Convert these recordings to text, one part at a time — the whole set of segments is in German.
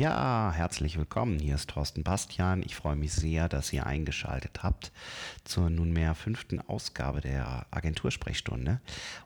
Ja, herzlich willkommen. Hier ist Thorsten Bastian. Ich freue mich sehr, dass ihr eingeschaltet habt zur nunmehr fünften Ausgabe der Agentursprechstunde.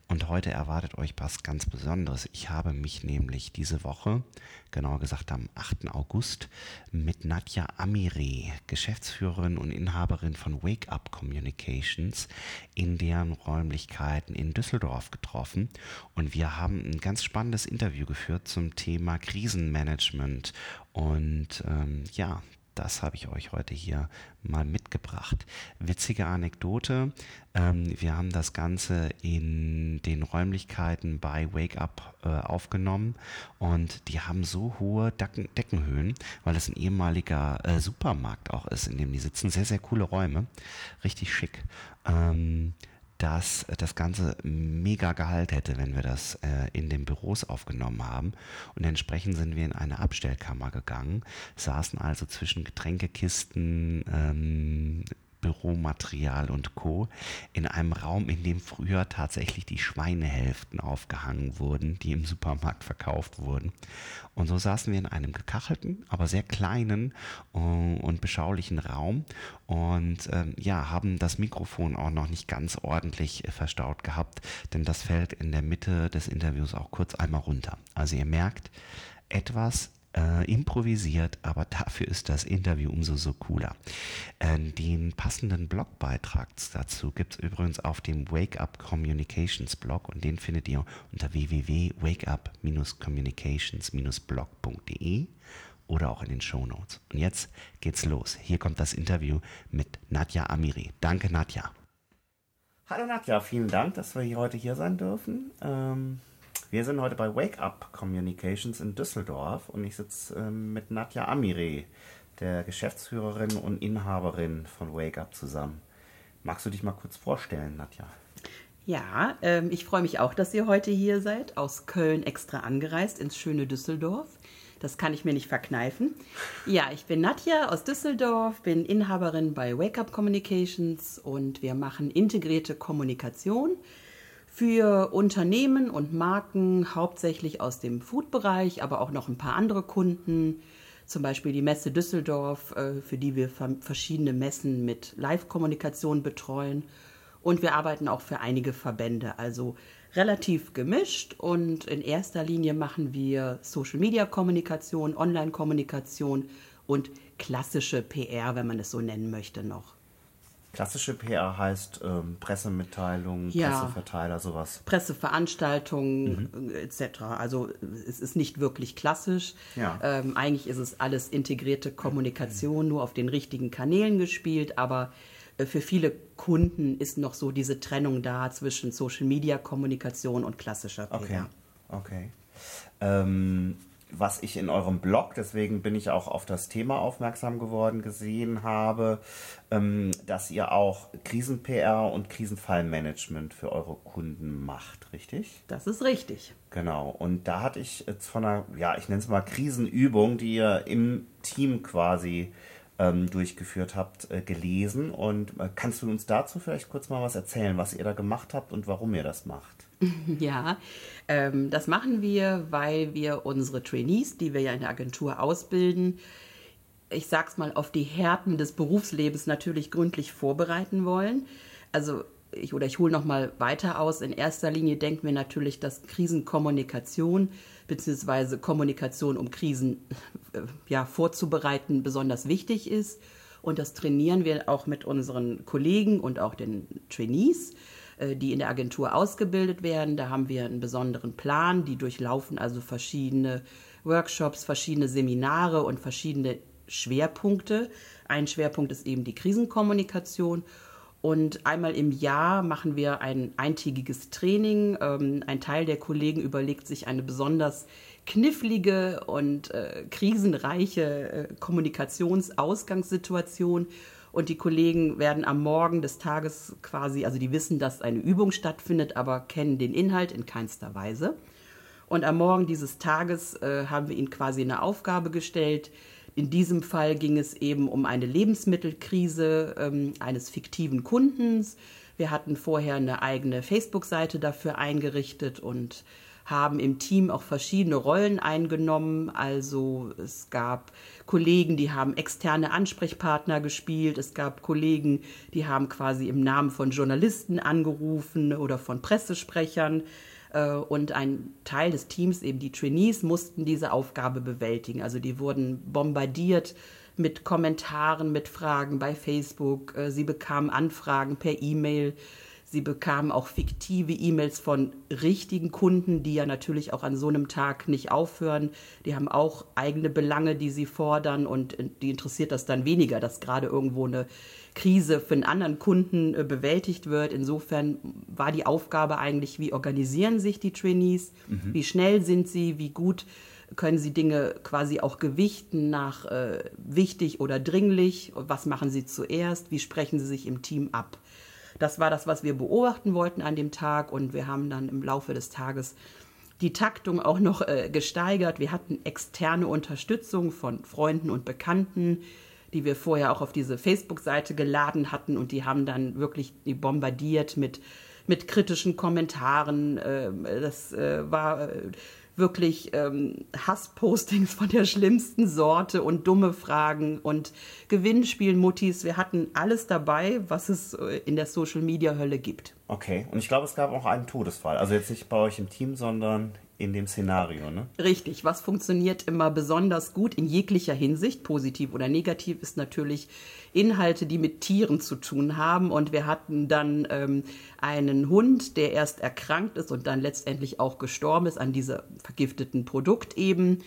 Und heute erwartet euch was ganz Besonderes. Ich habe mich nämlich diese Woche, genauer gesagt am 8. August, mit Nadja Amire, Geschäftsführerin und Inhaberin von Wake Up Communications, in deren Räumlichkeiten in Düsseldorf getroffen. Und wir haben ein ganz spannendes Interview geführt zum Thema Krisenmanagement. Und ähm, ja, das habe ich euch heute hier mal mitgebracht. Witzige Anekdote. Ähm, wir haben das Ganze in den Räumlichkeiten bei Wake Up äh, aufgenommen und die haben so hohe Decken, Deckenhöhen, weil es ein ehemaliger äh, Supermarkt auch ist, in dem die sitzen. Sehr, sehr coole Räume. Richtig schick. Ähm, dass das Ganze mega Gehalt hätte, wenn wir das äh, in den Büros aufgenommen haben. Und entsprechend sind wir in eine Abstellkammer gegangen, saßen also zwischen Getränkekisten, ähm, Büromaterial und Co. in einem Raum, in dem früher tatsächlich die Schweinehälften aufgehangen wurden, die im Supermarkt verkauft wurden. Und so saßen wir in einem gekachelten, aber sehr kleinen äh, und beschaulichen Raum und ähm, ja, haben das Mikrofon auch noch nicht ganz ordentlich äh, verstaut gehabt, denn das fällt in der Mitte des Interviews auch kurz einmal runter. Also ihr merkt, etwas äh, improvisiert, aber dafür ist das Interview umso so cooler. Äh, den passenden Blogbeitrag dazu gibt es übrigens auf dem Wake Up Communications Blog und den findet ihr unter www.wakeup-communications-blog.de oder auch in den Show Notes. Und jetzt geht's los. Hier kommt das Interview mit Nadja Amiri. Danke, Nadja. Hallo Nadja, vielen Dank, dass wir hier heute hier sein dürfen. Ähm wir sind heute bei Wake Up Communications in Düsseldorf und ich sitze ähm, mit Nadja Amire, der Geschäftsführerin und Inhaberin von Wake Up zusammen. Magst du dich mal kurz vorstellen, Nadja? Ja, ähm, ich freue mich auch, dass ihr heute hier seid, aus Köln extra angereist ins schöne Düsseldorf. Das kann ich mir nicht verkneifen. Ja, ich bin Nadja aus Düsseldorf, bin Inhaberin bei Wake Up Communications und wir machen integrierte Kommunikation für Unternehmen und Marken, hauptsächlich aus dem Food-Bereich, aber auch noch ein paar andere Kunden, zum Beispiel die Messe Düsseldorf, äh, für die wir verschiedene Messen mit Live-Kommunikation betreuen. Und wir arbeiten auch für einige Verbände, also relativ gemischt. Und in erster Linie machen wir Social-Media-Kommunikation, Online-Kommunikation und klassische PR, wenn man es so nennen möchte, noch. Klassische PR heißt ähm, Pressemitteilungen, ja, Presseverteiler, sowas. Presseveranstaltungen mhm. Äh, etc. Also es ist nicht wirklich klassisch. Ja. Ähm, eigentlich ist es alles integrierte Kommunikation, mhm. nur auf den richtigen Kanälen gespielt, aber äh, für viele Kunden ist noch so diese Trennung da zwischen Social Media Kommunikation und klassischer PR. Okay. Okay. Ähm, was ich in eurem Blog, deswegen bin ich auch auf das Thema aufmerksam geworden, gesehen habe, ähm, dass ihr auch Krisen-PR und Krisenfallmanagement für eure Kunden macht, richtig? Das ist richtig. Genau. Und da hatte ich jetzt von einer, ja, ich nenne es mal Krisenübung, die ihr im Team quasi ähm, durchgeführt habt, äh, gelesen. Und äh, kannst du uns dazu vielleicht kurz mal was erzählen, was ihr da gemacht habt und warum ihr das macht? Ja, ähm, das machen wir, weil wir unsere Trainees, die wir ja in der Agentur ausbilden, ich sag's mal, auf die Härten des Berufslebens natürlich gründlich vorbereiten wollen. Also ich oder ich hole noch mal weiter aus. In erster Linie denken wir natürlich, dass Krisenkommunikation bzw. Kommunikation, um Krisen äh, ja, vorzubereiten, besonders wichtig ist. Und das trainieren wir auch mit unseren Kollegen und auch den Trainees. Äh, die in der Agentur ausgebildet werden. Da haben wir einen besonderen Plan. Die durchlaufen also verschiedene Workshops, verschiedene Seminare und verschiedene Schwerpunkte. Ein Schwerpunkt ist eben die Krisenkommunikation. Und einmal im Jahr machen wir ein eintägiges Training. Ähm, ein Teil der Kollegen überlegt sich eine besonders knifflige und äh, krisenreiche äh, Kommunikationsausgangssituation und die Kollegen werden am Morgen des Tages quasi, also die wissen, dass eine Übung stattfindet, aber kennen den Inhalt in keinster Weise. Und am Morgen dieses Tages äh, haben wir ihnen quasi eine Aufgabe gestellt. In diesem Fall ging es eben um eine Lebensmittelkrise ähm, eines fiktiven Kundens. Wir hatten vorher eine eigene Facebook-Seite dafür eingerichtet und haben im Team auch verschiedene Rollen eingenommen. Also es gab Kollegen, die haben externe Ansprechpartner gespielt. Es gab Kollegen, die haben quasi im Namen von Journalisten angerufen oder von Pressesprechern. Äh, und ein Teil des Teams, eben die Trainees, mussten diese Aufgabe bewältigen. Also die wurden bombardiert mit Kommentaren, mit Fragen bei Facebook. Äh, sie bekamen Anfragen per E-Mail. Sie bekamen auch fiktive E-Mails von richtigen Kunden, die ja natürlich auch an so einem Tag nicht aufhören. Die haben auch eigene Belange, die sie fordern und die interessiert das dann weniger, dass gerade irgendwo eine Krise für einen anderen Kunden äh, bewältigt wird. Insofern war die Aufgabe eigentlich, wie organisieren sich die Trainees, mhm. wie schnell sind sie, wie gut können sie Dinge quasi auch gewichten nach äh, wichtig oder dringlich, was machen sie zuerst, wie sprechen sie sich im Team ab. Das war das, was wir beobachten wollten an dem Tag und wir haben dann im Laufe des Tages die Taktung auch noch äh, gesteigert. Wir hatten externe Unterstützung von Freunden und Bekannten, die wir vorher auch auf diese Facebook-Seite geladen hatten und die haben dann wirklich die bombardiert mit, mit kritischen Kommentaren. Äh, das äh, war äh, wirklich ähm, Hasspostings von der schlimmsten Sorte und dumme Fragen und Gewinnspielmuttis. Wir hatten alles dabei, was es äh, in der Social-Media-Hölle gibt. Okay, und ich glaube, es gab auch einen Todesfall. Also jetzt nicht bei euch im Team, sondern in dem Szenario, ne? Richtig. Was funktioniert immer besonders gut in jeglicher Hinsicht, positiv oder negativ, ist natürlich Inhalte, die mit Tieren zu tun haben. Und wir hatten dann ähm, einen Hund, der erst erkrankt ist und dann letztendlich auch gestorben ist an diesem vergifteten Produkt eben.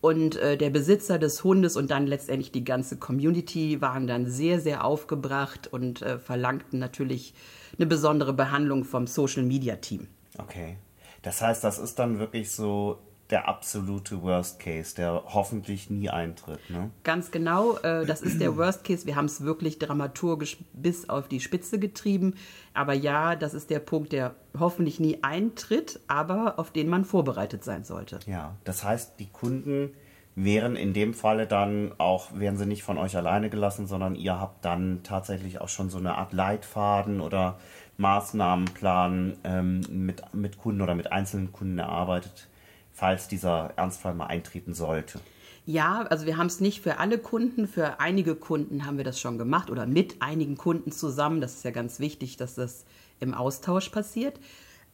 Und äh, der Besitzer des Hundes und dann letztendlich die ganze Community waren dann sehr, sehr aufgebracht und äh, verlangten natürlich eine besondere Behandlung vom Social Media Team. Okay. Das heißt, das ist dann wirklich so der absolute Worst Case, der hoffentlich nie eintritt. Ne? Ganz genau, äh, das ist der Worst Case. Wir haben es wirklich dramaturgisch bis auf die Spitze getrieben. Aber ja, das ist der Punkt, der hoffentlich nie eintritt, aber auf den man vorbereitet sein sollte. Ja, das heißt, die Kunden wären in dem Falle dann auch, wären sie nicht von euch alleine gelassen, sondern ihr habt dann tatsächlich auch schon so eine Art Leitfaden oder Maßnahmenplan ähm, mit, mit Kunden oder mit einzelnen Kunden erarbeitet, falls dieser Ernstfall mal eintreten sollte. Ja, also wir haben es nicht für alle Kunden, für einige Kunden haben wir das schon gemacht oder mit einigen Kunden zusammen. Das ist ja ganz wichtig, dass das im Austausch passiert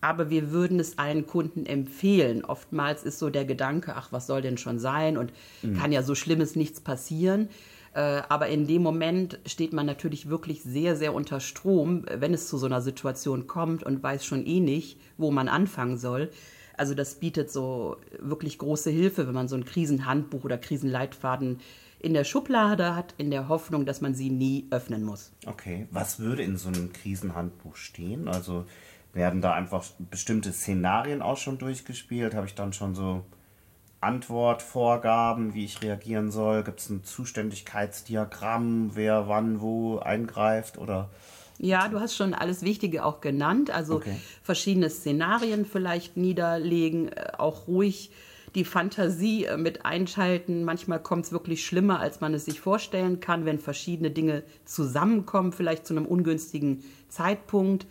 aber wir würden es allen Kunden empfehlen. Oftmals ist so der Gedanke, ach, was soll denn schon sein und mhm. kann ja so Schlimmes nichts passieren. Äh, aber in dem Moment steht man natürlich wirklich sehr, sehr unter Strom, wenn es zu so einer Situation kommt und weiß schon eh nicht, wo man anfangen soll. Also das bietet so wirklich große Hilfe, wenn man so ein Krisenhandbuch oder Krisenleitfaden in der Schublade hat, in der Hoffnung, dass man sie nie öffnen muss. Okay, was würde in so einem Krisenhandbuch stehen? Also werden da einfach bestimmte Szenarien auch schon durchgespielt? Habe ich dann schon so Antwortvorgaben, wie ich reagieren soll? Gibt es ein Zuständigkeitsdiagramm, wer wann wo eingreift oder? Ja, du hast schon alles Wichtige auch genannt. Also okay. verschiedene Szenarien vielleicht niederlegen, äh, auch ruhig die Fantasie äh, mit einschalten. Manchmal kommt es wirklich schlimmer, als man es sich vorstellen kann, wenn verschiedene Dinge zusammenkommen, vielleicht zu einem ungünstigen Zeitpunkt.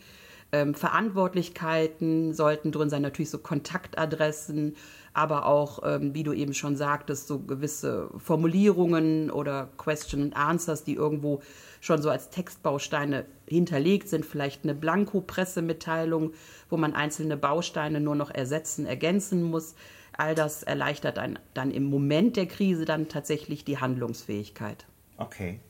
Ähm, Verantwortlichkeiten sollten drin sein, natürlich so Kontaktadressen, aber auch, ähm, wie du eben schon sagtest, so gewisse Formulierungen oder Question and Answers, die irgendwo schon so als Textbausteine hinterlegt sind, vielleicht eine Blanko-Pressemitteilung, wo man einzelne Bausteine nur noch ersetzen, ergänzen muss. All das erleichtert dann, dann im Moment der Krise dann tatsächlich die Handlungsfähigkeit. Okay.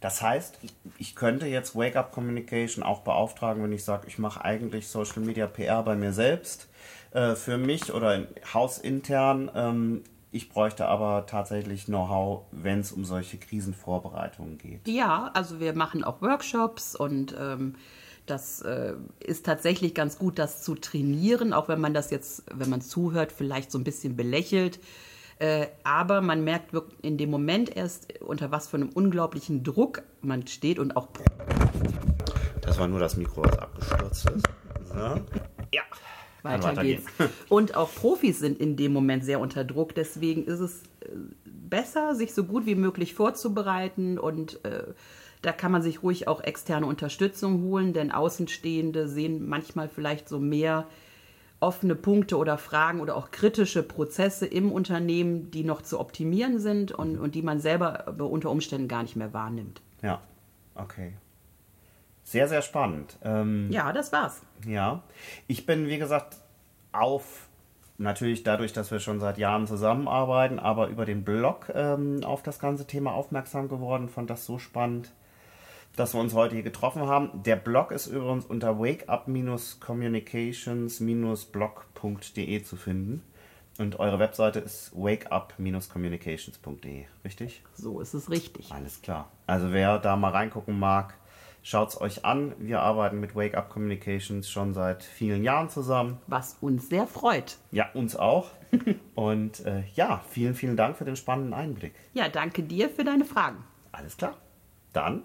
Das heißt, ich könnte jetzt Wake Up Communication auch beauftragen, wenn ich sage, ich mache eigentlich Social Media PR bei mir selbst, äh, für mich oder hausintern. Ähm, ich bräuchte aber tatsächlich Know-how, wenn es um solche Krisenvorbereitungen geht. Ja, also wir machen auch Workshops und ähm, das äh, ist tatsächlich ganz gut, das zu trainieren, auch wenn man das jetzt, wenn man zuhört, vielleicht so ein bisschen belächelt. Äh, aber man merkt wirklich in dem Moment erst, unter was für einem unglaublichen Druck man steht und auch. Das war nur das Mikro, was abgestürzt ist. So. Ja. Weiter geht's. Und auch Profis sind in dem Moment sehr unter Druck. Deswegen ist es äh, besser, sich so gut wie möglich vorzubereiten und äh, da kann man sich ruhig auch externe Unterstützung holen, denn Außenstehende sehen manchmal vielleicht so mehr offene Punkte oder Fragen oder auch kritische Prozesse im Unternehmen, die noch zu optimieren sind und, und die man selber unter Umständen gar nicht mehr wahrnimmt. Ja, okay. Sehr, sehr spannend. Ähm, ja, das war's. Ja, ich bin, wie gesagt, auf, natürlich dadurch, dass wir schon seit Jahren zusammenarbeiten, aber über den Blog ähm, auf das ganze Thema aufmerksam geworden, fand das so spannend, dass wir uns heute hier getroffen haben. Der Blog ist übrigens unter wakeup-communications-blog.de zu finden. Und eure Webseite ist wakeup-communications.de, richtig? So ist es richtig. Alles klar. Also wer da mal reingucken mag, schaut es euch an. Wir arbeiten mit Wake Up Communications schon seit vielen Jahren zusammen. Was uns sehr freut. Ja, uns auch. Und äh, ja, vielen, vielen Dank für den spannenden Einblick. Ja, danke dir für deine Fragen. Alles klar. Dann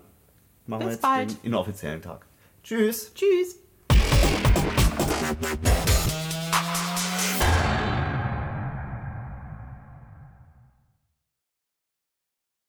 machen Bis wir jetzt bald. den inoffiziellen Tag. Tschüss. Tschüss.